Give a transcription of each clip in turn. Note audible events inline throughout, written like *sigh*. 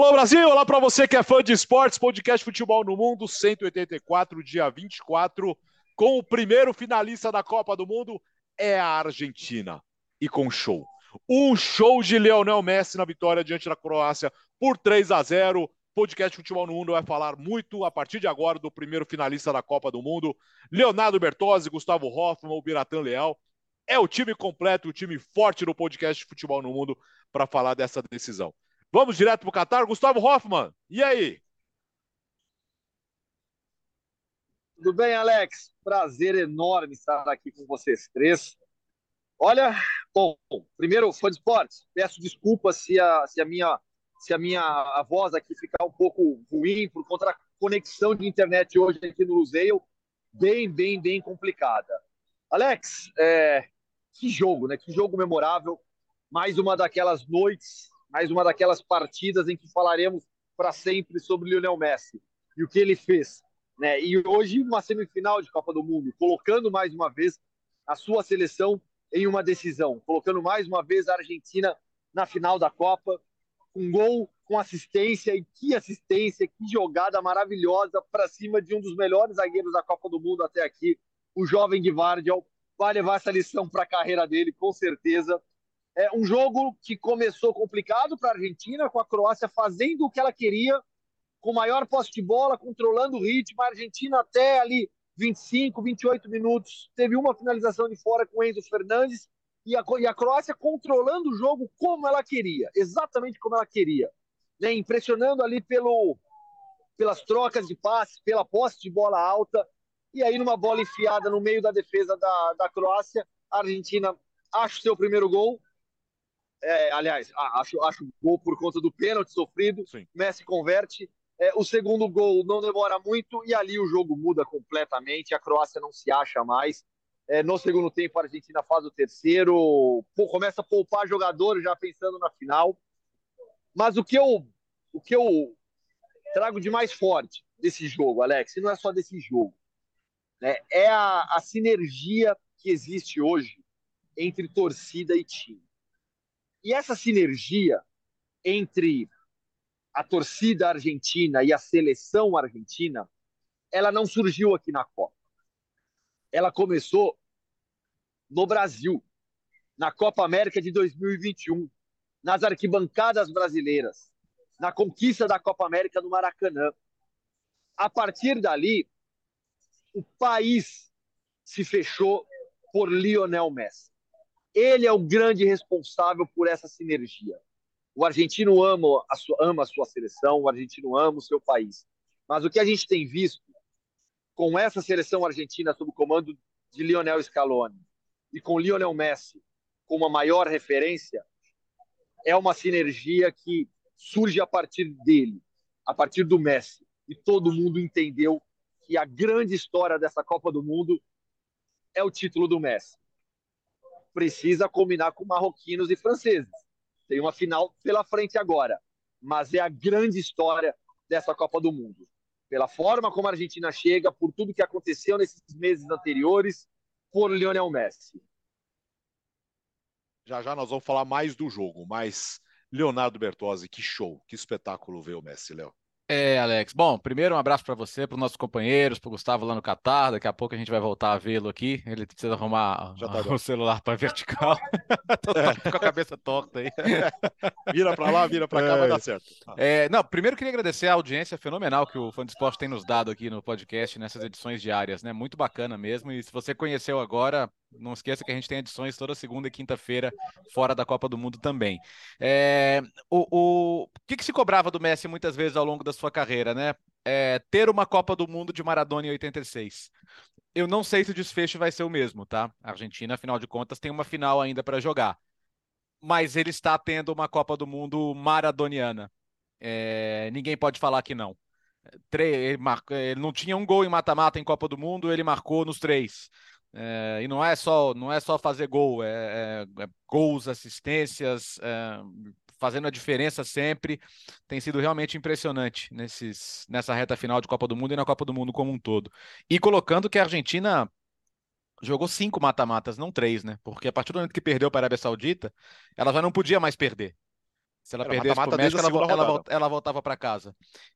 Alô Brasil, olá para você que é fã de esportes, podcast Futebol no Mundo 184, dia 24, com o primeiro finalista da Copa do Mundo é a Argentina e com show. Um show de Leonel Messi na vitória diante da Croácia por 3 a 0. Podcast Futebol no Mundo vai falar muito a partir de agora do primeiro finalista da Copa do Mundo, Leonardo Bertozzi, Gustavo Hoffmann, o Biratan Leal. É o time completo, o time forte do podcast Futebol no Mundo para falar dessa decisão. Vamos direto para o Qatar. Gustavo Hoffman, e aí? Tudo bem, Alex? Prazer enorme estar aqui com vocês três. Olha, bom, primeiro, fã de esportes, peço desculpas se a, se a minha se a minha a voz aqui ficar um pouco ruim por conta da conexão de internet hoje aqui no Luseio, bem, bem, bem complicada. Alex, é, que jogo, né? Que jogo memorável. Mais uma daquelas noites mais uma daquelas partidas em que falaremos para sempre sobre Lionel Messi e o que ele fez. Né? E hoje, uma semifinal de Copa do Mundo, colocando mais uma vez a sua seleção em uma decisão, colocando mais uma vez a Argentina na final da Copa, com gol, com assistência, e que assistência, que jogada maravilhosa para cima de um dos melhores zagueiros da Copa do Mundo até aqui, o jovem Guivardiol, vai levar essa lição para a carreira dele, com certeza. É um jogo que começou complicado para a Argentina, com a Croácia fazendo o que ela queria, com maior posse de bola, controlando o ritmo. A Argentina até ali 25, 28 minutos teve uma finalização de fora com Enzo Fernandes e a, e a Croácia controlando o jogo como ela queria, exatamente como ela queria, né? impressionando ali pelo, pelas trocas de passe, pela posse de bola alta. E aí, numa bola enfiada no meio da defesa da, da Croácia, a Argentina acha o seu primeiro gol é, aliás, acho, acho gol por conta do pênalti sofrido. Sim. Messi converte. É, o segundo gol não demora muito e ali o jogo muda completamente. A Croácia não se acha mais. É, no segundo tempo, a Argentina faz o terceiro, pô, começa a poupar jogadores já pensando na final. Mas o que eu, o que eu trago de mais forte desse jogo, Alex, e não é só desse jogo, né, é a, a sinergia que existe hoje entre torcida e time. E essa sinergia entre a torcida argentina e a seleção argentina, ela não surgiu aqui na Copa. Ela começou no Brasil, na Copa América de 2021, nas arquibancadas brasileiras, na conquista da Copa América no Maracanã. A partir dali, o país se fechou por Lionel Messi. Ele é o grande responsável por essa sinergia. O argentino ama a sua, ama a sua seleção, o argentino ama o seu país. Mas o que a gente tem visto com essa seleção argentina sob o comando de Lionel Scaloni e com Lionel Messi como a maior referência, é uma sinergia que surge a partir dele, a partir do Messi. E todo mundo entendeu que a grande história dessa Copa do Mundo é o título do Messi precisa combinar com marroquinos e franceses. Tem uma final pela frente agora, mas é a grande história dessa Copa do Mundo. Pela forma como a Argentina chega, por tudo que aconteceu nesses meses anteriores, por Lionel Messi. Já já nós vamos falar mais do jogo, mas Leonardo Bertozzi, que show, que espetáculo ver o Messi, Léo. É, Alex. Bom, primeiro um abraço para você, para os nossos companheiros, para o Gustavo lá no Catar. Daqui a pouco a gente vai voltar a vê-lo aqui. Ele precisa arrumar tá *laughs* o celular para vertical. *laughs* Tô com a cabeça torta aí. *laughs* vira para lá, vira para cá, é. vai dar certo. É, não, primeiro queria agradecer a audiência fenomenal que o Fã de Esporte tem nos dado aqui no podcast, nessas edições diárias, né? Muito bacana mesmo. E se você conheceu agora, não esqueça que a gente tem edições toda segunda e quinta-feira fora da Copa do Mundo também. É, o, o, o que, que, se cobrava do Messi muitas vezes ao longo da sua carreira, né? É, ter uma Copa do Mundo de Maradona em 86. Eu não sei se o desfecho vai ser o mesmo, tá? A Argentina, afinal de contas, tem uma final ainda para jogar. Mas ele está tendo uma Copa do Mundo maradoniana. É, ninguém pode falar que não. Ele, ele não tinha um gol em mata-mata em Copa do Mundo, ele marcou nos três. É, e não é só não é só fazer gol, é, é, é gols, assistências, é, fazendo a diferença sempre. Tem sido realmente impressionante nesses, nessa reta final de Copa do Mundo e na Copa do Mundo como um todo. E colocando que a Argentina jogou cinco mata-matas, não três, né? Porque a partir do momento que perdeu para a Arábia Saudita, ela já não podia mais perder. Se ela Era perdesse mata -mata México, ela, ela, ela, voltava para casa.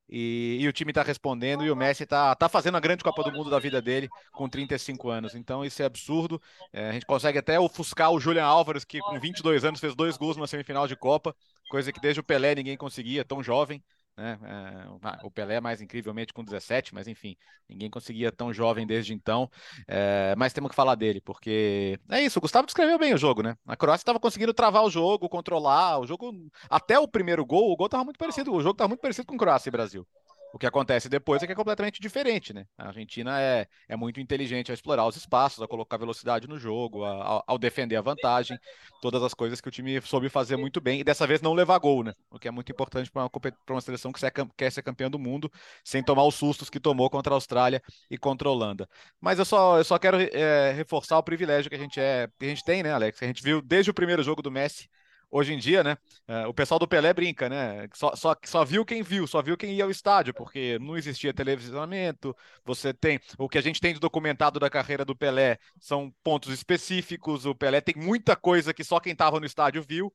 E, e, o time está respondendo e o Messi está tá fazendo a grande Copa do Mundo da vida dele com 35 anos. Então isso é absurdo. É, a gente consegue até ofuscar o Julian Álvares, que com 22 anos fez dois gols na semifinal de Copa, coisa que desde o Pelé ninguém conseguia, tão jovem. Né? É, o Pelé mais incrivelmente com 17, mas enfim, ninguém conseguia tão jovem desde então. É, mas temos que falar dele, porque é isso. O Gustavo descreveu bem o jogo, né? A Croácia estava conseguindo travar o jogo, controlar o jogo. Até o primeiro gol, o gol estava muito parecido. O jogo estava muito parecido com Croácia e Brasil. O que acontece depois é que é completamente diferente, né? A Argentina é, é muito inteligente ao explorar os espaços, a colocar velocidade no jogo, a, ao defender a vantagem, todas as coisas que o time soube fazer muito bem e dessa vez não levar gol, né? O que é muito importante para uma, uma, seleção que quer ser campeã do mundo, sem tomar os sustos que tomou contra a Austrália e contra a Holanda. Mas eu só, eu só quero é, reforçar o privilégio que a gente é, que a gente tem, né, Alex? A gente viu desde o primeiro jogo do Messi hoje em dia, né? É, o pessoal do Pelé brinca, né? Só, só, só viu quem viu, só viu quem ia ao estádio, porque não existia televisionamento. Você tem o que a gente tem de documentado da carreira do Pelé são pontos específicos. O Pelé tem muita coisa que só quem estava no estádio viu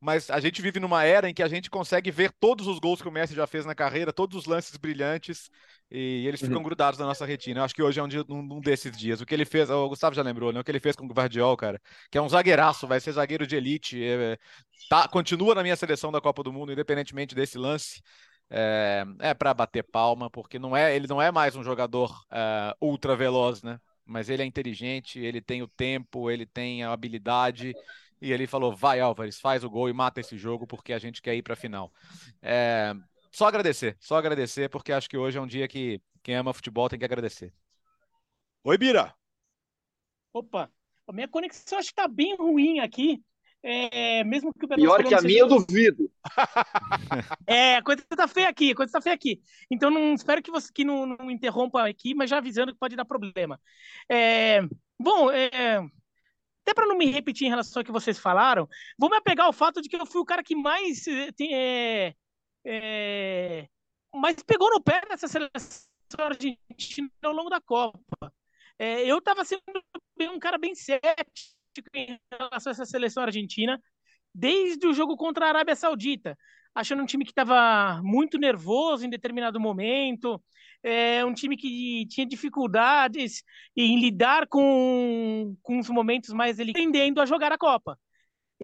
mas a gente vive numa era em que a gente consegue ver todos os gols que o Messi já fez na carreira, todos os lances brilhantes, e eles ficam uhum. grudados na nossa retina. Eu acho que hoje é um, dia, um, desses dias. O que ele fez, o Gustavo já lembrou, né? O que ele fez com o Guardiol, cara, que é um zagueiraço, vai ser zagueiro de elite, é, tá, continua na minha seleção da Copa do Mundo, independentemente desse lance. É, é para bater palma, porque não é, ele não é mais um jogador é, ultra veloz, né? Mas ele é inteligente, ele tem o tempo, ele tem a habilidade e ele falou: vai, Álvares, faz o gol e mata esse jogo porque a gente quer ir para a final. É, só agradecer, só agradecer, porque acho que hoje é um dia que quem ama futebol tem que agradecer. Oi, Bira. Opa, a minha conexão acho que está bem ruim aqui. É, mesmo que o Pior que a minha, eu duvido. *laughs* É, a coisa está feia aqui, a coisa está feia aqui. Então, não espero que você que não, não, interrompa aqui, mas já avisando que pode dar problema. É, bom, é, até para não me repetir em relação ao que vocês falaram, vou me apegar ao fato de que eu fui o cara que mais é, é, mais pegou no pé dessa seleção argentina ao longo da Copa. É, eu estava sendo um cara bem cético em relação a essa seleção argentina desde o jogo contra a Arábia Saudita, achando um time que estava muito nervoso em determinado momento, é um time que tinha dificuldades em lidar com, com os momentos mais ele aprendendo a jogar a Copa.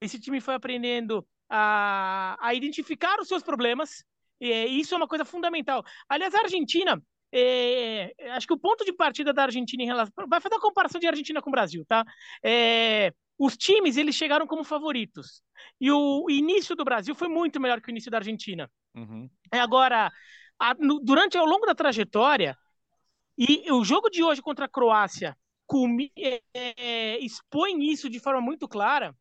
Esse time foi aprendendo a, a identificar os seus problemas, e isso é uma coisa fundamental. Aliás, a Argentina, é, acho que o ponto de partida da Argentina em relação. Vai fazer uma comparação de Argentina com o Brasil, tá? É, os times eles chegaram como favoritos. E o início do Brasil foi muito melhor que o início da Argentina. Uhum. É, agora, a, no, durante ao longo da trajetória, e o jogo de hoje contra a Croácia é, é, expõe isso de forma muito clara.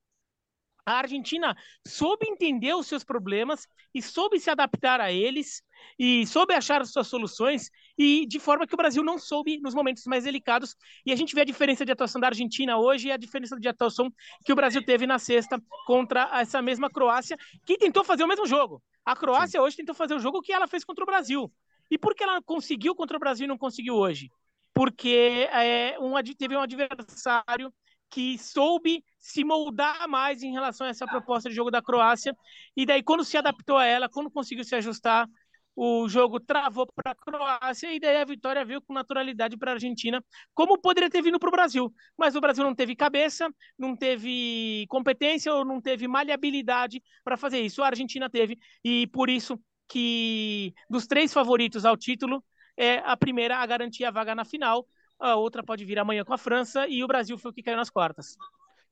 A Argentina soube entender os seus problemas e soube se adaptar a eles e soube achar as suas soluções e de forma que o Brasil não soube nos momentos mais delicados. E a gente vê a diferença de atuação da Argentina hoje e a diferença de atuação que o Brasil teve na sexta contra essa mesma Croácia, que tentou fazer o mesmo jogo. A Croácia Sim. hoje tentou fazer o jogo que ela fez contra o Brasil. E por que ela conseguiu contra o Brasil e não conseguiu hoje? Porque é, um, teve um adversário que soube se moldar mais em relação a essa proposta de jogo da Croácia. E daí, quando se adaptou a ela, quando conseguiu se ajustar, o jogo travou para a Croácia e daí a vitória veio com naturalidade para a Argentina, como poderia ter vindo para o Brasil. Mas o Brasil não teve cabeça, não teve competência ou não teve maleabilidade para fazer isso. A Argentina teve, e por isso que dos três favoritos ao título, é a primeira a garantir a vaga na final, a outra pode vir amanhã com a França e o Brasil foi o que caiu nas quartas.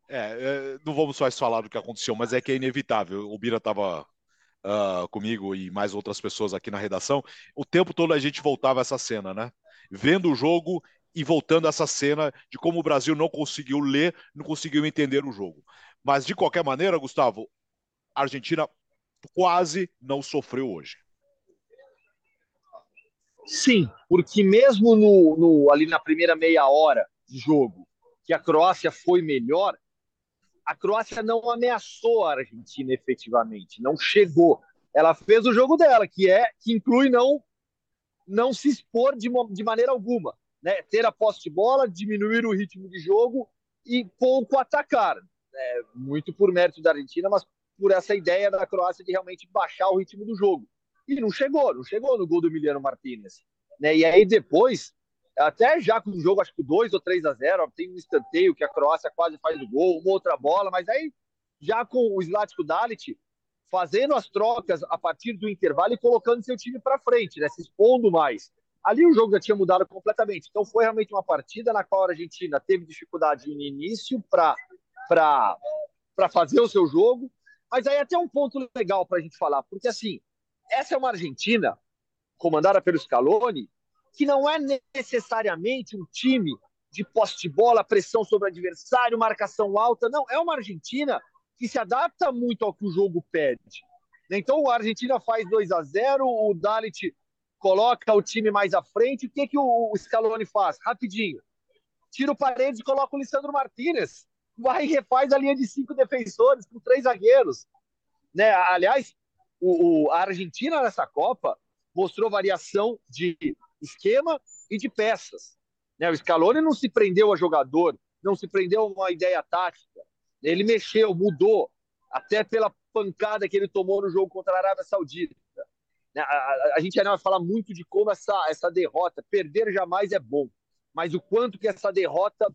É, é não vamos só falar do que aconteceu, mas é que é inevitável. O Bira estava uh, comigo e mais outras pessoas aqui na redação, o tempo todo a gente voltava a essa cena, né? Vendo o jogo e voltando a essa cena de como o Brasil não conseguiu ler, não conseguiu entender o jogo. Mas de qualquer maneira, Gustavo, a Argentina quase não sofreu hoje. Sim, porque mesmo no, no, ali na primeira meia hora de jogo, que a Croácia foi melhor, a Croácia não ameaçou a Argentina efetivamente, não chegou. Ela fez o jogo dela, que é que inclui não não se expor de, de maneira alguma, né? Ter a posse de bola, diminuir o ritmo de jogo e pouco atacar. É, muito por mérito da Argentina, mas por essa ideia da Croácia de realmente baixar o ritmo do jogo. E não chegou, não chegou no gol do Emiliano Martinez. Né? E aí depois, até já com o jogo, acho que 2 ou 3 a 0 tem um escanteio que a Croácia quase faz o gol, uma outra bola, mas aí já com o Zlatko Dalit fazendo as trocas a partir do intervalo e colocando seu time para frente, né? se expondo mais. Ali o jogo já tinha mudado completamente. Então foi realmente uma partida na qual a Argentina teve dificuldade no início para fazer o seu jogo. Mas aí até um ponto legal para a gente falar, porque assim, essa é uma Argentina comandada pelo Scaloni, que não é necessariamente um time de posse de bola, pressão sobre o adversário, marcação alta. Não, é uma Argentina que se adapta muito ao que o jogo pede. Então a Argentina faz 2 a 0 o Dalit coloca o time mais à frente. O que, que o Scaloni faz? Rapidinho. Tira o Paredes e coloca o Lissandro Martinez. Vai e refaz a linha de cinco defensores com três zagueiros. Né? Aliás, o, o, a Argentina nessa Copa mostrou variação de esquema e de peças. Né? O Scaloni não se prendeu a jogador, não se prendeu a uma ideia tática. Ele mexeu, mudou, até pela pancada que ele tomou no jogo contra a Arábia Saudita. Né? A, a, a, gente ainda vai falar muito de como essa, essa derrota, perder jamais é bom, mas o quanto que essa derrota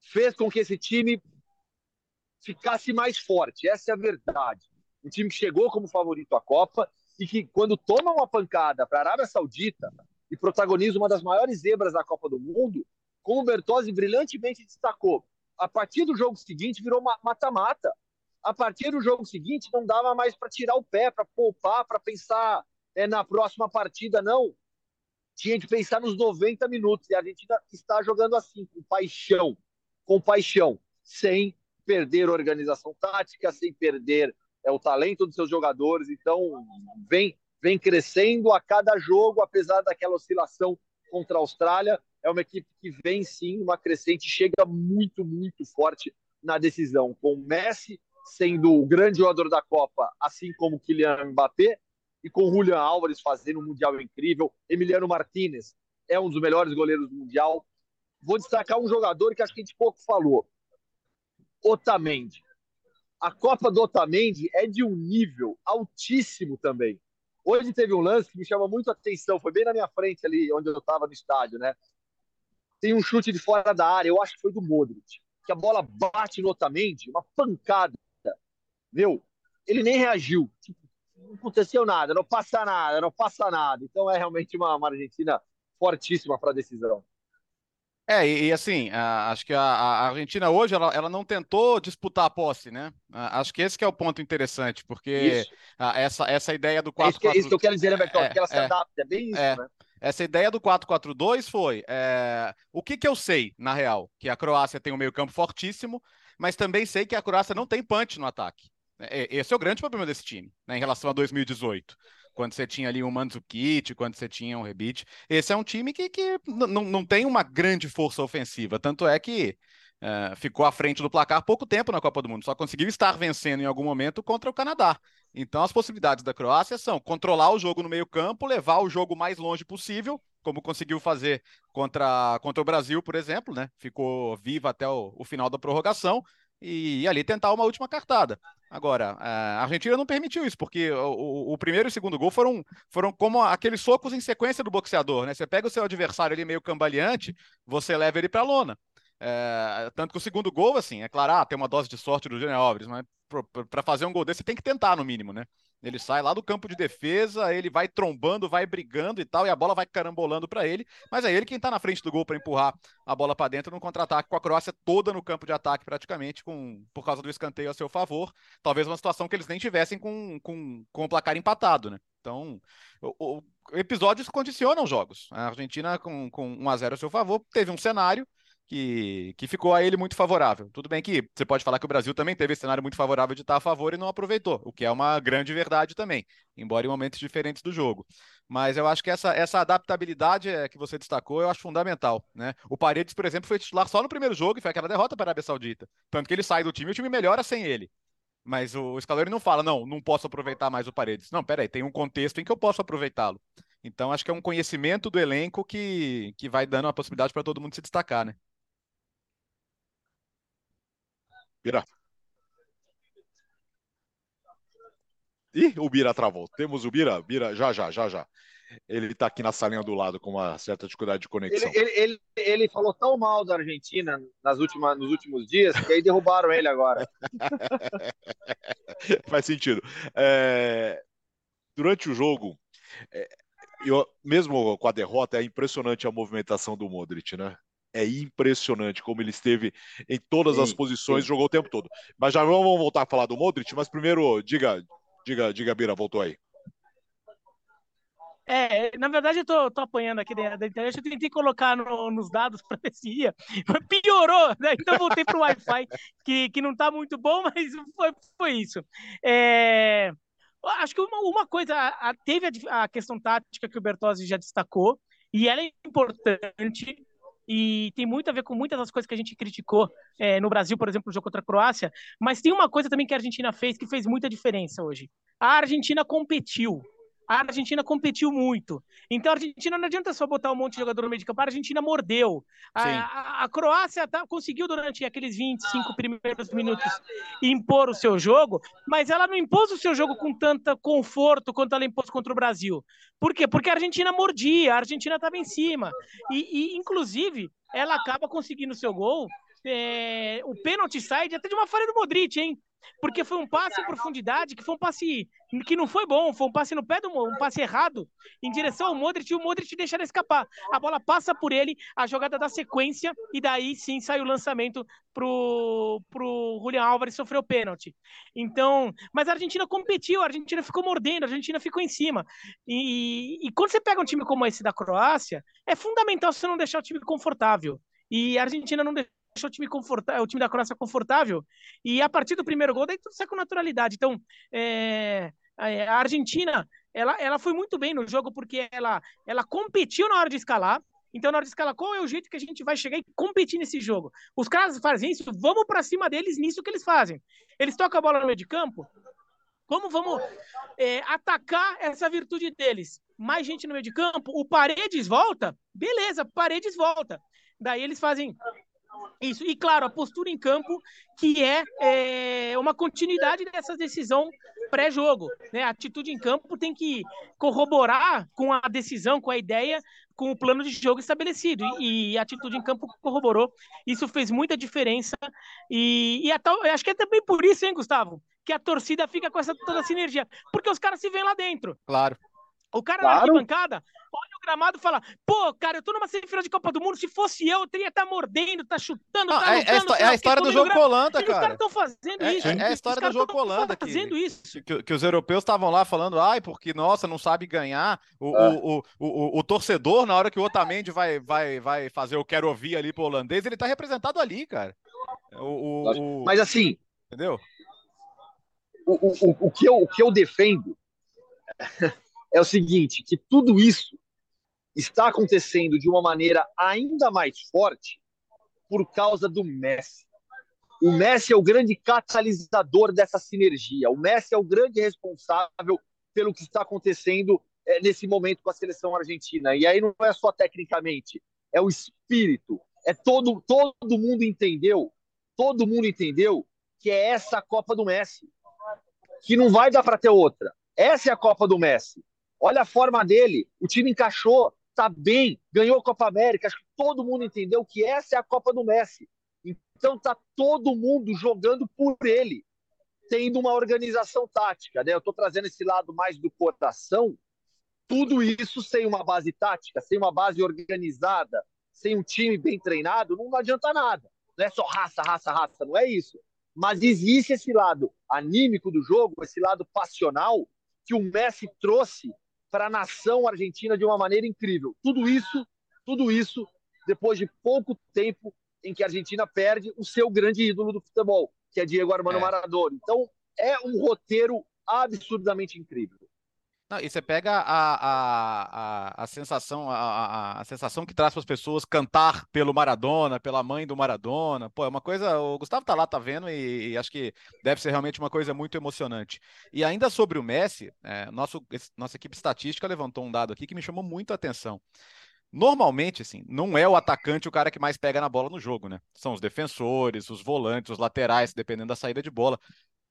fez com que esse time ficasse mais forte. Essa é a verdade. Um time que chegou como favorito à Copa e que, quando toma uma pancada para a Arábia Saudita e protagoniza uma das maiores zebras da Copa do Mundo, como o Bertozzi brilhantemente destacou, a partir do jogo seguinte virou mata-mata. A partir do jogo seguinte não dava mais para tirar o pé, para poupar, para pensar é, na próxima partida, não. Tinha que pensar nos 90 minutos. E a Argentina está jogando assim, com paixão, com paixão, sem perder organização tática, sem perder é o talento dos seus jogadores. Então, vem, vem crescendo a cada jogo, apesar daquela oscilação contra a Austrália. É uma equipe que vem sim, uma crescente, chega muito, muito forte na decisão, com Messi sendo o grande jogador da Copa, assim como Kylian Mbappé, e com Julian Álvares fazendo um Mundial incrível. Emiliano Martinez é um dos melhores goleiros do Mundial. Vou destacar um jogador que acho que a gente pouco falou. Otamendi a Copa do Otamendi é de um nível altíssimo também. Hoje teve um lance que me chama muito a atenção, foi bem na minha frente ali, onde eu estava no estádio, né? Tem um chute de fora da área, eu acho que foi do Modric, que a bola bate no Otamendi, uma pancada. Meu, ele nem reagiu. Tipo, não aconteceu nada, não passa nada, não passa nada. Então é realmente uma, uma Argentina fortíssima para a decisão. É, e, e assim, a, acho que a, a, Argentina hoje ela, ela não tentou disputar a posse, né? A, acho que esse que é o ponto interessante, porque essa, essa ideia do 4 é isso, que, 4... isso que eu quero dizer, né, Beto? É, que ela se é, adapta, é bem isso, é, né? Essa ideia do 4-4-2 foi é, o que, que eu sei, na real? Que a Croácia tem um meio-campo fortíssimo, mas também sei que a Croácia não tem punch no ataque. Esse é o grande problema desse time, né, em relação a 2018 quando você tinha ali um Mandzukic, quando você tinha um Rebite. Esse é um time que, que não tem uma grande força ofensiva, tanto é que uh, ficou à frente do placar pouco tempo na Copa do Mundo, só conseguiu estar vencendo em algum momento contra o Canadá. Então as possibilidades da Croácia são controlar o jogo no meio campo, levar o jogo mais longe possível, como conseguiu fazer contra, contra o Brasil, por exemplo, né? Ficou viva até o, o final da prorrogação, e, ali tentar uma última cartada. Agora, a Argentina não permitiu isso, porque o, o, primeiro e o segundo gol foram, foram como aqueles socos em sequência do boxeador, né? Você pega o seu adversário ali meio cambaleante, você leva ele para a lona. É, tanto que o segundo gol, assim, é claro, ah, tem uma dose de sorte do Júnior Alves, mas para fazer um gol desse você tem que tentar, no mínimo, né? Ele sai lá do campo de defesa, ele vai trombando, vai brigando e tal, e a bola vai carambolando para ele. Mas é ele quem tá na frente do gol para empurrar a bola para dentro no contra-ataque, com a Croácia toda no campo de ataque, praticamente, com, por causa do escanteio a seu favor. Talvez uma situação que eles nem tivessem com, com, com o placar empatado, né? Então, o, o, episódios condicionam jogos. A Argentina, com, com 1 a 0 a seu favor, teve um cenário que, que ficou a ele muito favorável. Tudo bem que você pode falar que o Brasil também teve esse cenário muito favorável de estar a favor e não aproveitou, o que é uma grande verdade também, embora em momentos diferentes do jogo. Mas eu acho que essa, essa adaptabilidade é, que você destacou, eu acho fundamental. Né? O Paredes, por exemplo, foi titular só no primeiro jogo e foi aquela derrota para a Arábia Saudita. Tanto que ele sai do time e o time melhora sem ele. Mas o Scaloni não fala, não, não posso aproveitar mais o Paredes. Não, peraí, tem um contexto em que eu posso aproveitá-lo. Então acho que é um conhecimento do elenco que, que vai dando a possibilidade para todo mundo se destacar, né? Vira. Ih, o Bira travou. Temos o Bira? Bira, já, já, já, já. Ele está aqui na salinha do lado com uma certa dificuldade de conexão. Ele, ele, ele, ele, falou tão mal da Argentina nas últimas, nos últimos dias que aí derrubaram ele agora. *laughs* Faz sentido. É, durante o jogo, é, eu, mesmo com a derrota, é impressionante a movimentação do Modric, né? É impressionante como ele esteve em todas sim, as posições, sim. jogou o tempo todo. Mas já vamos voltar a falar do Modric, mas primeiro, diga, diga, diga, Bira, voltou aí. É, na verdade eu tô, tô apanhando aqui da, da, internet, eu tentei colocar no, nos dados para ver se ia, piorou, né? Então voltei pro Wi-Fi, que, que não tá muito bom, mas foi, foi isso. É, acho que uma, uma coisa, a, teve a, a, questão tática que o Bertozzi já destacou, e ela é importante, e tem muito a ver com muitas das coisas que a gente criticou é, no Brasil, por exemplo, no jogo contra a Croácia, mas tem uma coisa também que a Argentina fez que fez muita diferença hoje. A Argentina competiu, a Argentina competiu muito. Então a Argentina não adianta só botar um monte de jogador no meio de campo, a Argentina mordeu. A, a, a, Croácia tá, conseguiu durante aqueles 25 primeiros minutos impor o seu jogo, mas ela não impôs o seu jogo com tanto conforto quanto ela impôs contra o Brasil. Por quê? Porque a Argentina mordia, a Argentina estava em cima. E, e, inclusive, ela acaba conseguindo o seu gol. É, o pênalti sai até de uma falha do Modric, hein? Porque foi um passe em profundidade que foi um passe que não foi bom, foi um passe no pé do um passe errado em direção ao Modric e o Modric deixa ele escapar. A bola passa por ele, a jogada da sequência e daí sim sai o lançamento pro pro Julian Álvares sofreu pênalti. Então, mas a Argentina competiu, a Argentina ficou mordendo, a Argentina ficou em cima. E, e quando você pega um time como esse da Croácia, é fundamental você não deixar o time confortável. E a Argentina não deixou o time confortável, o time da Croácia confortável, e a partir do primeiro gol, daí tudo sai com naturalidade. Então, é, a Argentina, ela, ela foi muito bem no jogo, porque ela, ela competiu na hora de escalar, então, na hora de escalar, qual é o jeito que a gente vai chegar e competir nesse jogo? Os caras fazem isso, vamos para cima deles nisso que eles fazem. Eles tocam a bola no meio de campo, como vamos é, atacar essa virtude deles? Mais gente no meio de campo, o Paredes volta, beleza, Paredes volta. Daí eles fazem isso, e claro, a postura em campo, que é, é uma continuidade dessa decisão pré-jogo. Né? A atitude em campo tem que corroborar com a decisão, com a ideia, com o plano de jogo estabelecido. E, e a atitude em campo corroborou. Isso fez muita diferença. E, e tal, acho que é também por isso, hein, Gustavo? Que a torcida fica com essa toda sinergia. Porque os caras se veem lá dentro. Claro. O cara claro. na arquibancada olha o gramado e fala: pô, cara, eu tô numa semifinal de Copa do Mundo. Se fosse eu, eu teria estar tá mordendo, tá chutando, não, tá é, lutando, é, é, a história do jogo Colanta, cara. Os caras estão fazendo é, isso. É, a história do jogo Colanta. fazendo que, isso. Que, que, os europeus estavam lá falando, ai, porque, nossa, não sabe ganhar. O, é. o, o, o, o, torcedor, na hora que o Otamendi vai, vai, vai fazer o quero ouvir ali pro holandês, ele tá representado ali, cara. O, o, Mas assim. Entendeu? O, o, o, que eu, o que eu defendo é o seguinte, que tudo isso está acontecendo de uma maneira ainda mais forte por causa do Messi. O Messi é o grande catalisador dessa sinergia. O Messi é o grande responsável pelo que está acontecendo é, nesse momento com a seleção argentina. E aí não é só tecnicamente, é o espírito. É todo todo mundo entendeu, todo mundo entendeu que é essa a Copa do Messi, que não vai dar para ter outra. Essa é a Copa do Messi. Olha a forma dele, o time encaixou, tá bem, ganhou a Copa América. Acho que todo mundo entendeu que essa é a Copa do Messi. Então tá todo mundo jogando por ele, tendo uma organização tática. Né? Eu estou trazendo esse lado mais do coração. Tudo isso sem uma base tática, sem uma base organizada, sem um time bem treinado, não adianta nada. Não é só raça, raça, raça, não é isso. Mas existe esse lado anímico do jogo, esse lado passional que o Messi trouxe para a nação argentina de uma maneira incrível. Tudo isso, tudo isso depois de pouco tempo em que a Argentina perde o seu grande ídolo do futebol, que é Diego Armando é. Maradona. Então, é um roteiro absurdamente incrível. Não, e você pega a, a, a, a sensação, a, a, sensação que traz para as pessoas cantar pelo Maradona, pela mãe do Maradona. Pô, é uma coisa. O Gustavo tá lá, tá vendo, e, e acho que deve ser realmente uma coisa muito emocionante. E ainda sobre o Messi, é, nosso, nossa equipe estatística levantou um dado aqui que me chamou muito a atenção. Normalmente, assim, não é o atacante o cara que mais pega na bola no jogo, né? São os defensores, os volantes, os laterais, dependendo da saída de bola.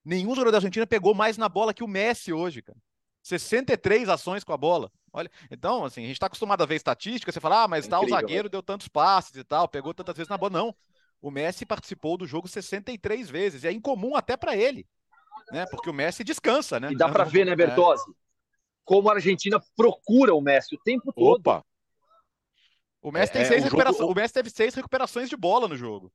Nenhum jogador da Argentina pegou mais na bola que o Messi hoje, cara. 63 ações com a bola. Olha, então, assim, a gente está acostumado a ver estatística, você fala, ah, mas é tal zagueiro deu tantos passes e tal, pegou tantas vezes na bola. Não. O Messi participou do jogo 63 vezes. E é incomum até para ele, né? Porque o Messi descansa, né? E dá para ver, né, Bertozzi? É. Como a Argentina procura o Messi o tempo todo. Opa! O Messi, tem é, seis recuperações, jogo... o Messi teve seis recuperações de bola no jogo.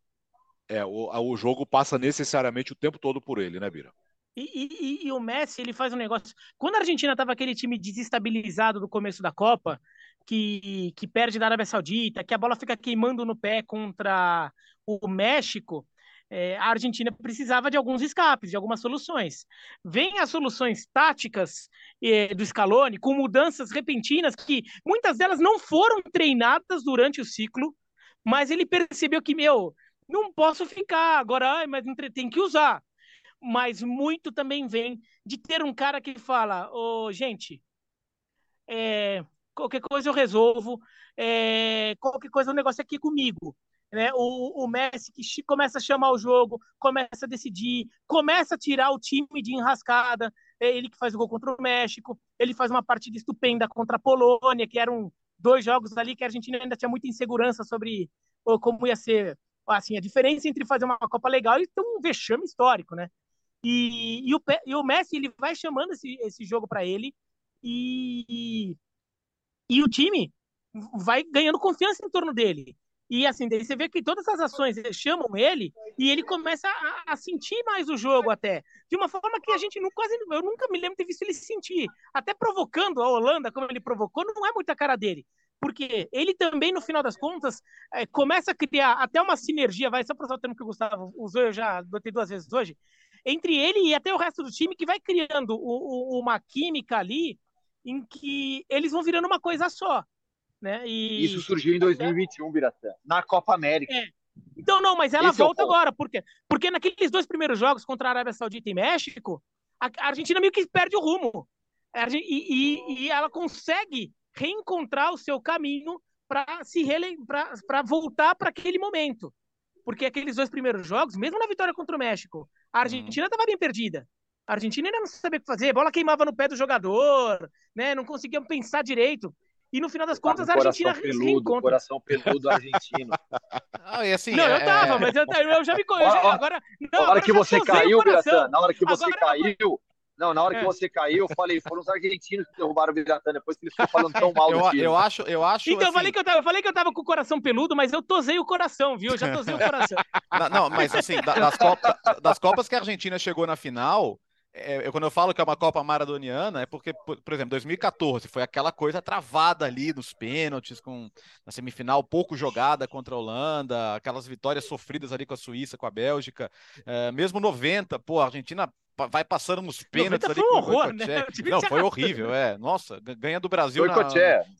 É, o, o jogo passa necessariamente o tempo todo por ele, né, Bira? E, e, e, o Messi, ele faz um negócio. Quando a Argentina estava aquele time desestabilizado do começo da Copa, que, que perde da Arábia Saudita, que a bola fica queimando no pé contra o México, é, a Argentina precisava de alguns escapes, de algumas soluções. Vem as soluções táticas é, do Scaloni, com mudanças repentinas que muitas delas não foram treinadas durante o ciclo, mas ele percebeu que, meu, não posso ficar agora, mas tem que usar. Mas muito também vem de ter um cara que fala, ô, oh, gente, é, qualquer coisa eu resolvo, é, qualquer coisa o negócio é aqui comigo. Né? O, o Messi que começa a chamar o jogo, começa a decidir, começa a tirar o time de enrascada. É ele que faz o gol contra o México, ele faz uma partida estupenda contra a Polônia, que eram dois jogos ali que a Argentina ainda tinha muita insegurança sobre como ia ser assim, a diferença entre fazer uma Copa legal e ter um vexame histórico, né? E, e, o, e o Messi ele vai chamando esse, esse jogo para ele e, e o time vai ganhando confiança em torno dele. E assim, daí você vê que todas as ações chamam ele e ele começa a, a, sentir mais o jogo até. De uma forma que a gente não, quase. Eu nunca me lembro de ter visto ele sentir. Até provocando a Holanda, como ele provocou, não é muita cara dele. Porque ele também, no final das contas, é, começa a criar até uma sinergia, vai, só para usar o termo que o Gustavo usou, eu já botei duas vezes hoje, entre ele e até o resto do time, que vai criando o, o, uma química ali em que eles vão virando uma coisa só. Né? E... Isso surgiu em 2021, Biratã, na Copa América. É. Então, não, mas ela Esse volta é agora. Por quê? Porque naqueles dois primeiros jogos contra a Arábia Saudita e México, a Argentina meio que perde o rumo. E, e, e ela consegue reencontrar o seu caminho para se para voltar para aquele momento. Porque aqueles dois primeiros jogos, mesmo na vitória contra o México, a Argentina estava uhum. bem perdida. A Argentina ainda não sabia o que fazer, a bola queimava no pé do jogador, né? Não conseguia pensar direito. E no final das contas, a Argentina coração peludo, coração peludo argentino. *laughs* ah, e assim, não, é... eu tava, mas eu, eu já me conheço. Agora, não, na hora que você caiu, Biratã, na hora que você agora, caiu, não, na hora é. que você caiu, eu falei, foram os argentinos que derrubaram o Biratã, depois que eles ficam falando tão mal eu, do time. Eu acho, eu acho. Então, assim... eu, falei que eu, tava, eu falei que eu tava com o coração peludo, mas eu tosei o coração, viu? Eu já tosei o coração. *laughs* não, não, mas assim, das, Copa, das Copas que a Argentina chegou na final, é, quando eu falo que é uma Copa maradoniana, é porque, por, por, exemplo, 2014 foi aquela coisa travada ali nos pênaltis, com na semifinal pouco jogada contra a Holanda, aquelas vitórias sofridas ali com a Suíça, com a Bélgica. É, mesmo 90, pô, a Argentina vai passando nos pênaltis ali com um horror, né? *laughs* Não, foi horrível, é. Nossa, ganha do Brasil na,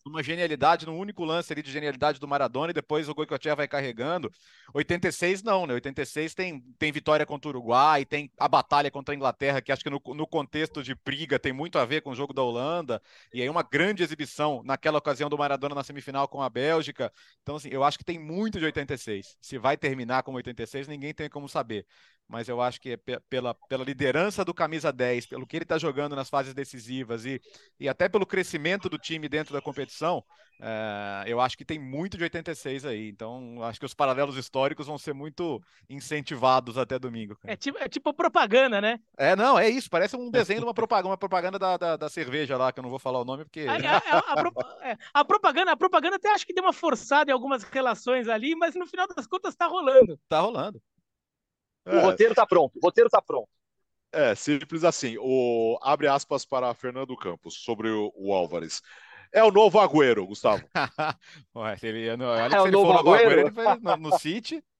uma genialidade, no único lance ali de genialidade do Maradona e depois o Goicoechea vai carregando. 86 não, né? 86 tem, tem vitória contra o Uruguai, tem a batalha contra a Inglaterra, que acho que no, no contexto de briga tem muito a ver com o jogo da Holanda, e aí uma grande exibição naquela ocasião do Maradona na semifinal com a Bélgica. Então, assim, eu acho que tem muito de 86. Se vai terminar com 86, ninguém tem como saber mas eu acho que é pela, pela liderança do camisa 10, pelo que ele está jogando nas fases decisivas e, e até pelo crescimento do time dentro da competição, é, eu acho que tem muito de 86 aí. Então, acho que os paralelos históricos vão ser muito incentivados até domingo. É tipo, é tipo propaganda, né? É, não, é isso. Parece um *laughs* desenho de uma propaganda, uma propaganda da, da, da, cerveja lá, que eu não vou falar o nome porque. A, a, a, é, a, propaganda, a propaganda até acho que deu uma forçada em algumas relações ali, mas no final das contas está rolando. Tá rolando. O é. roteiro está pronto. O roteiro está pronto. É, simples assim. O, abre aspas para Fernando Campos sobre o, o Álvares. É o novo Agüero, Gustavo. *laughs* Ué, ele, olha é se ele for novo Agüero, ele foi no, no City. *laughs*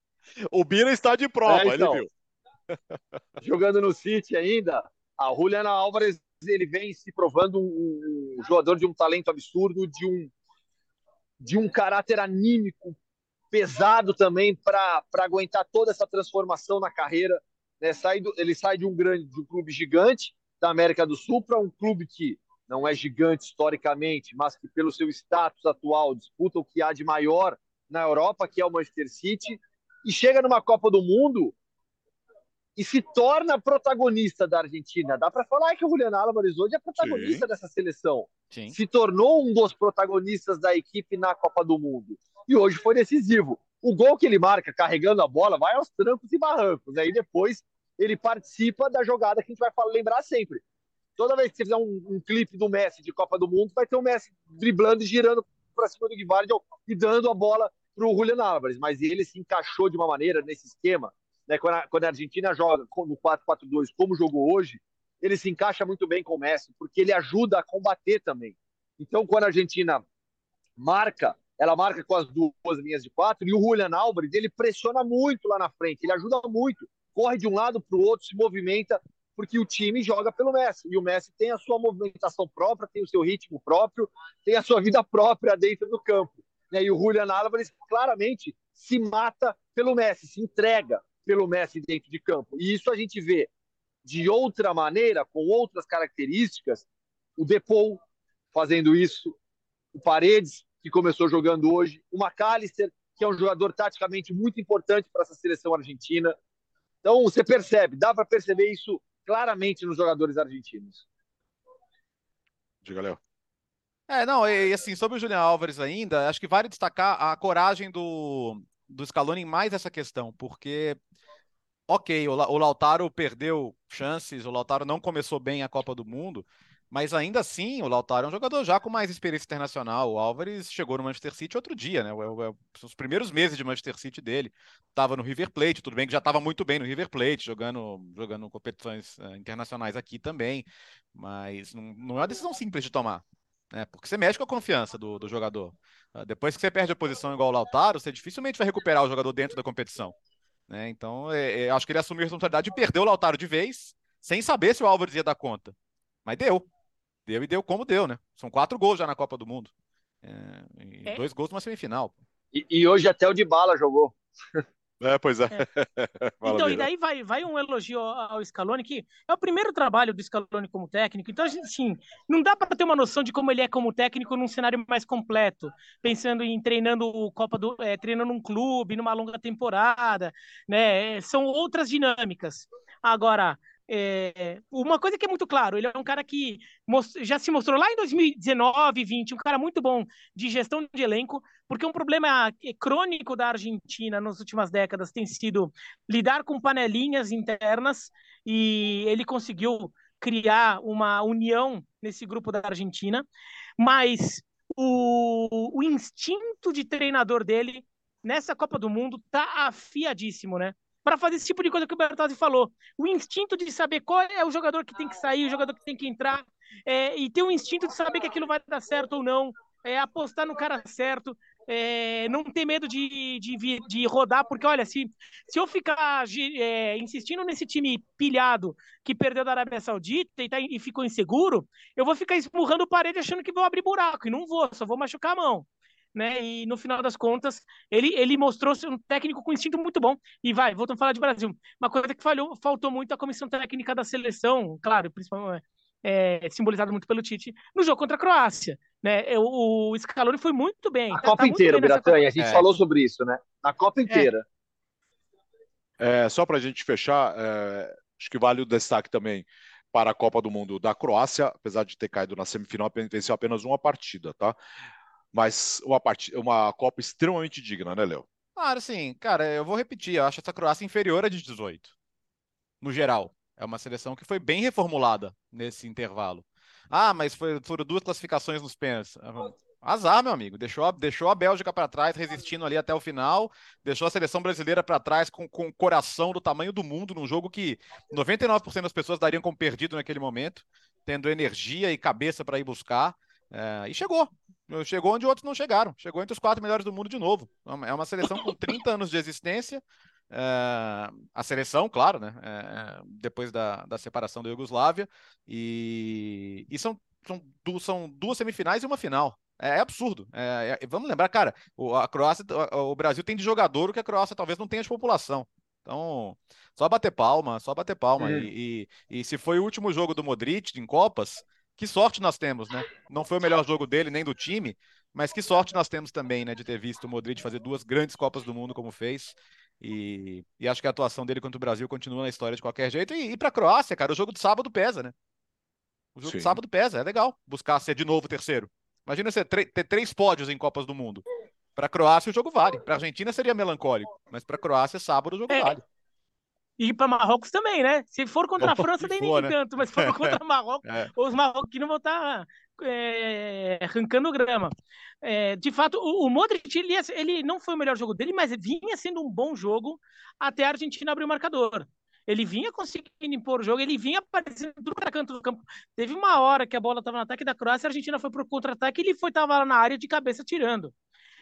O Bira está de prova, é, então, ele viu. *laughs* Jogando no City ainda, a Juliana Álvares ele vem se provando um, um jogador de um talento absurdo, de um, de um caráter anímico pesado também para aguentar toda essa transformação na carreira. Né? Sai do, ele sai de um grande, de um clube gigante da América do Sul para um clube que não é gigante historicamente, mas que pelo seu status atual disputa o que há de maior na Europa, que é o Manchester City, e chega numa Copa do Mundo e se torna protagonista da Argentina. Dá para falar que o Julian Álvares hoje é protagonista Sim. dessa seleção. Sim. Se tornou um dos protagonistas da equipe na Copa do Mundo. E hoje foi decisivo. O gol que ele marca carregando a bola vai aos trancos e barrancos. Aí depois ele participa da jogada que a gente vai lembrar sempre. Toda vez que você fizer um, um clipe do Messi de Copa do Mundo, vai ter o Messi driblando e girando para cima do Guivardi e dando a bola para o Julian Álvares. Mas ele se encaixou de uma maneira nesse esquema né, quando, a, quando a Argentina joga no 4-4-2, como jogou hoje, ele se encaixa muito bem com o Messi, porque ele ajuda a combater também. Então, quando a Argentina marca, ela marca com as duas linhas de quatro, e o Julian Álvares, ele pressiona muito lá na frente, ele ajuda muito, corre de um lado para o outro, se movimenta, porque o time joga pelo Messi, e o Messi tem a sua movimentação própria, tem o seu ritmo próprio, tem a sua vida própria dentro do campo. Né? E o Julian Álvares claramente se mata pelo Messi, se entrega, pelo Messi dentro de campo. E isso a gente vê de outra maneira, com outras características, o Depou fazendo isso, o Paredes, que começou jogando hoje, o McAllister, que é um jogador taticamente muito importante para essa seleção argentina. Então, você percebe, dá para perceber isso claramente nos jogadores argentinos. Diga, Léo. É, não, e assim, sobre o Julian Álvares ainda, acho que vale destacar a coragem do, do Scaloni em mais essa questão, porque ok, o, o Lautaro perdeu chances, o Lautaro não começou bem a Copa do Mundo, mas ainda assim, o Lautaro é um jogador já com mais experiência internacional. O Álvares chegou no Manchester City outro dia, né? Os primeiros meses de Manchester City dele. Estava no River Plate, tudo bem que já estava muito bem no River Plate, jogando, jogando competições uh, internacionais aqui também. Mas não, é uma decisão simples de tomar. Né? Porque você mexe com a confiança do, do jogador. Uh, depois que você perde a posição igual o Lautaro, você dificilmente vai recuperar o jogador dentro da competição. Né? Então, é, é, acho que ele assumiu a responsabilidade e perdeu o Lautaro de vez, sem saber se o Álvares ia dar conta. Mas deu. Deu e deu como deu, né? São quatro gols já na Copa do Mundo. É, é. Dois gols numa semifinal. E, e, hoje até o de bala jogou. É, pois é. é. *laughs* então, e daí vai, vai um elogio ao Scaloni, que é o primeiro trabalho do Scaloni como técnico. Então, assim, não dá para ter uma noção de como ele é como técnico num cenário mais completo, pensando em treinando o Copa do, é, treinando um clube, numa longa temporada, né? São outras dinâmicas. Agora, é, uma coisa que é muito claro, ele é um cara que já se mostrou lá em 2019, 20, um cara muito bom de gestão de elenco, porque um problema crônico da Argentina nas últimas décadas tem sido lidar com panelinhas internas e ele conseguiu criar uma união nesse grupo da Argentina, mas o, o instinto de treinador dele nessa Copa do Mundo tá afiadíssimo, né? Para fazer esse tipo de coisa que o Bertazzi falou. O instinto de saber qual é o jogador que tem que sair, o jogador que tem que entrar, é, e ter o instinto de saber que aquilo vai dar certo ou não, é, apostar no cara certo, é, não ter medo de, de, de, rodar, porque olha, se, se eu ficar é, insistindo nesse time pilhado que perdeu da Arábia Saudita e, tá, e ficou inseguro, eu vou ficar empurrando parede achando que vou abrir buraco, e não vou, só vou machucar a mão né? E no final das contas, ele, ele mostrou ser um técnico com instinto muito bom. E vai, voltando a falar de Brasil. Uma coisa que falhou, faltou muito a comissão técnica da seleção, claro, principalmente é, simbolizado muito pelo Tite, no jogo contra a Croácia. Né? O, o Scaloni foi muito bem. A tá, Copa tá inteira, Biratanha, a gente é. falou sobre isso, né? A Copa inteira. É. é só para a gente fechar, é, acho que vale o destaque também para a Copa do Mundo da Croácia, apesar de ter caído na semifinal, venceu apenas uma partida, tá? Mas uma, part... uma Copa extremamente digna, né, Léo? Claro, sim. Cara, eu vou repetir, eu acho essa Croácia inferior a de 18. No geral. É uma seleção que foi bem reformulada nesse intervalo. Ah, mas foi, foram duas classificações nos pênaltis. Ah, azar, meu amigo. Deixou, deixou a Bélgica para trás, resistindo ali até o final. Deixou a seleção brasileira para trás com, com o coração do tamanho do mundo, num jogo que 99% das pessoas dariam como perdido naquele momento, tendo energia e cabeça para ir buscar. É, e chegou. Chegou onde outros não chegaram. Chegou entre os quatro melhores do mundo de novo. É uma seleção com 30 anos de existência. É, a seleção, claro, né? É, depois da, da separação da Iugoslávia. E, e são, são, duas, são duas semifinais e uma final. É, é absurdo. É, é, vamos lembrar, cara, o, a Croácia, o, o Brasil tem de jogador o que a Croácia talvez não tenha de população. Então, só bater palma, só bater palma. Uhum. E, e, e, se foi o último jogo do Modric em Copas, que sorte nós temos, né? Não foi o melhor jogo dele nem do time, mas que sorte nós temos também, né, de ter visto o Modric fazer duas grandes Copas do Mundo como fez. E, e, acho que a atuação dele contra o Brasil continua na história de qualquer jeito. E, e para a Croácia, cara, o jogo de sábado pesa, né? O jogo Sim. de sábado pesa, é legal buscar ser de novo terceiro. Imagina você ter três pódios em Copas do Mundo. Para a Croácia o jogo vale. Para a Argentina seria melancólico, mas para a Croácia sábado o jogo é. vale. E para Marrocos também, né? Se for contra a *laughs* França, nem nem né? tanto, mas se for *laughs* contra Marrocos, é. os marroquinos vão estar tá, é, arrancando grama. É, de fato, o, o Modric, ele, ele não foi o melhor jogo dele, mas vinha sendo um bom jogo até a Argentina abrir o marcador. Ele vinha conseguindo impor o jogo, ele vinha aparecendo tudo para canto do campo. Teve uma hora que a bola estava no ataque da Croácia, a Argentina foi para o contra-ataque e ele foi estava lá na área de cabeça tirando.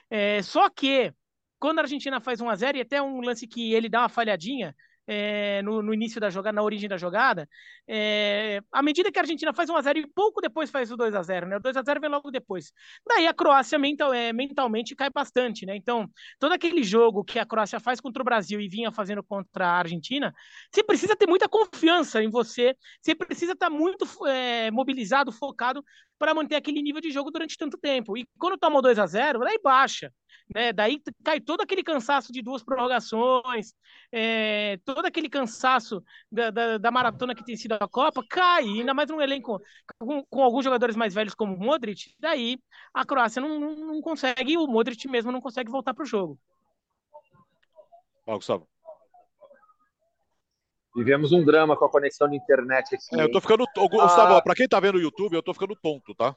É, só que quando a Argentina faz 1 a 0 e até um lance que ele dá uma falhadinha, é, no, no, início da jogada, na origem da jogada, é, à medida que a Argentina faz 1x0 e pouco depois faz o 2x0, né? O 2x0 vem logo depois. Daí a Croácia mental, é, mentalmente cai bastante, né? Então, todo aquele jogo que a Croácia faz contra o Brasil e vinha fazendo contra a Argentina, você precisa ter muita confiança em você, você precisa estar muito é, mobilizado, focado para manter aquele nível de jogo durante tanto tempo. E quando toma o 2 a 0 daí baixa. Né? Daí cai todo aquele cansaço de duas prorrogações, é, todo aquele cansaço da, da, da, maratona que tem sido a Copa, cai, ainda mais num elenco com, com, alguns jogadores mais velhos como o Modric, daí a Croácia não, não, não consegue, o Modric mesmo não consegue voltar para o jogo. Fala, Gustavo. Vivemos um drama com a conexão de internet aqui. É, eu tô ficando. Gustavo, ah, para quem tá vendo o YouTube, eu tô ficando tonto, tá?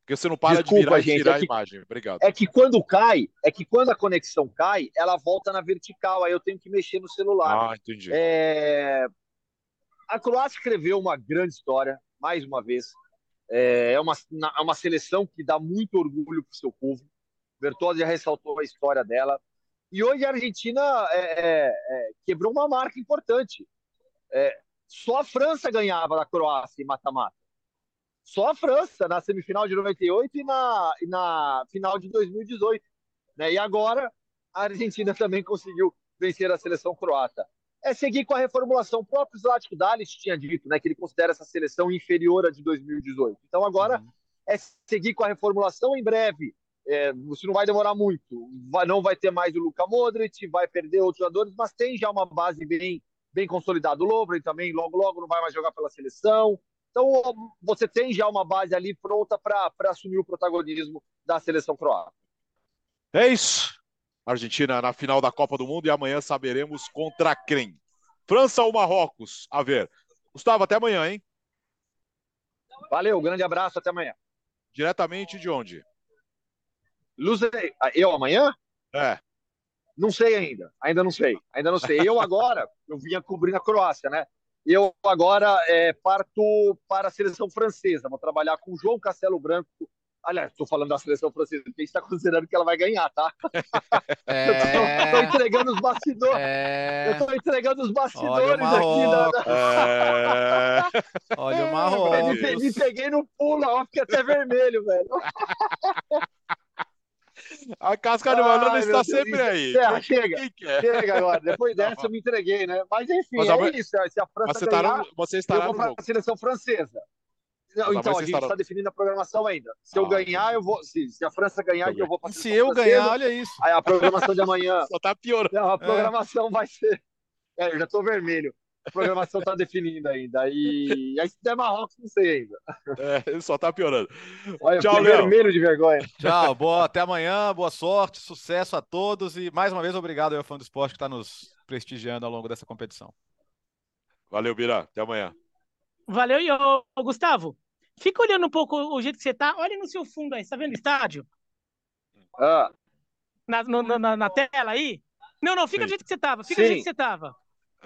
Porque você não para Desculpa, de virar gente, tirar é que, a imagem. Obrigado. É que quando cai, é que quando a conexão cai, ela volta na vertical, aí eu tenho que mexer no celular. Ah, entendi. É... A Croácia escreveu uma grande história, mais uma vez. É, é uma, é uma seleção que dá muito orgulho para o seu povo. Bertozzi já ressaltou a história dela. E hoje a Argentina é, é, é quebrou uma marca importante. É, só a França ganhava da Croácia em mata-mata. Só a França na semifinal de 98 e na, e na final de 2018. Né? E agora a Argentina *laughs* também conseguiu vencer a seleção croata. É seguir com a reformulação. O próprio Zlatko Dalic tinha dito né, que ele considera essa seleção inferior à de 2018. Então agora uhum. é seguir com a reformulação em breve. É, não vai demorar muito. Vai, não vai ter mais o Luka Modric, vai perder outros jogadores, mas tem já uma base bem bem consolidado. O Lovren também, logo, logo não vai mais jogar pela seleção. Então, você tem já uma base ali pronta para assumir o protagonismo da seleção croata. É isso. Argentina na final da Copa do Mundo e amanhã saberemos contra quem. França ou Marrocos? A ver. Gustavo, até amanhã, hein? Valeu, grande abraço, até amanhã. Diretamente de onde? Luzei. Eu amanhã? É. Não sei ainda, ainda não sei, ainda não sei. Eu agora, *laughs* eu vinha cobrindo a Croácia, né? Eu agora é, parto para a seleção francesa. Vou trabalhar com João Castelo Branco. Aliás, estou falando da seleção francesa, porque está considerando que ela vai ganhar, tá? *laughs* É... Estou entregando os bastidores. É... Eu estou entregando os bastidores aqui. Da... É... Olha o Marrocos. Me, me peguei no pulo, ó, fiquei até vermelho, velho. *laughs* A casca de banana está sempre aí. É, chega, chega agora. Depois tá dessa eu me entreguei, né? Mas enfim, Mas, é isso. Se a França você, ganhar, tá no, você estará eu vou para a seleção francesa. Não, então, a gente está definindo a programação ainda. Se ah, eu ganhar, eu vou. Se, se a França ganhar, eu vou para Se eu francesa. ganhar, olha isso. Aí a programação de amanhã. *laughs* Só tá piorando. Não, a programação é. vai ser. É, eu já estou vermelho. A programação está definindo ainda. E aí, se der Marrocos, não sei ainda. É, só está piorando. Olha, Tchau, Léo. vermelho de vergonha. Tchau, boa, até amanhã, boa sorte, sucesso a todos e mais uma vez obrigado ao fã do esporte que está nos prestigiando ao longo dessa competição. Valeu, Bira. Até amanhã. Valeu, e ô, Gustavo. Fica olhando um pouco o jeito que você tá. Olha no seu fundo aí, você tá vendo o estádio? Ah. Na, no, na, na tela aí? Não, não, fica Sim. do jeito que você tava. Fica Sim. do jeito que você tava.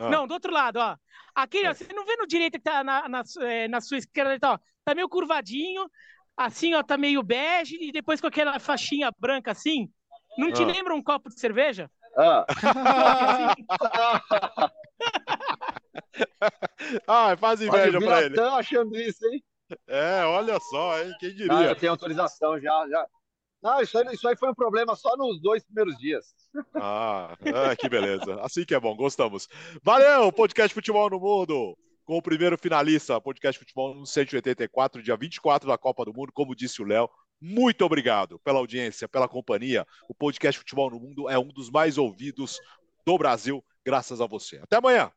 Ah. Não, do outro lado, ó. Aqui, ó, você não vê no direito que tá na, na, é, na sua esquerda, tá, ó, tá meio curvadinho, assim, ó, tá meio bege, e depois com aquela faixinha branca assim. Não te ah. lembra um copo de cerveja? Ah. *laughs* ah, faz inveja olha, pra ele. achando isso, hein? É, olha só, hein? Quem diria? Ah, tem autorização já, já. Não, isso aí, isso aí foi um problema só nos dois primeiros dias. Ah, ah, que beleza. Assim que é bom, gostamos. Valeu, podcast Futebol no Mundo. Com o primeiro finalista, podcast Futebol no 184, dia 24 da Copa do Mundo, como disse o Léo. Muito obrigado pela audiência, pela companhia. O podcast Futebol no Mundo é um dos mais ouvidos do Brasil, graças a você. Até amanhã.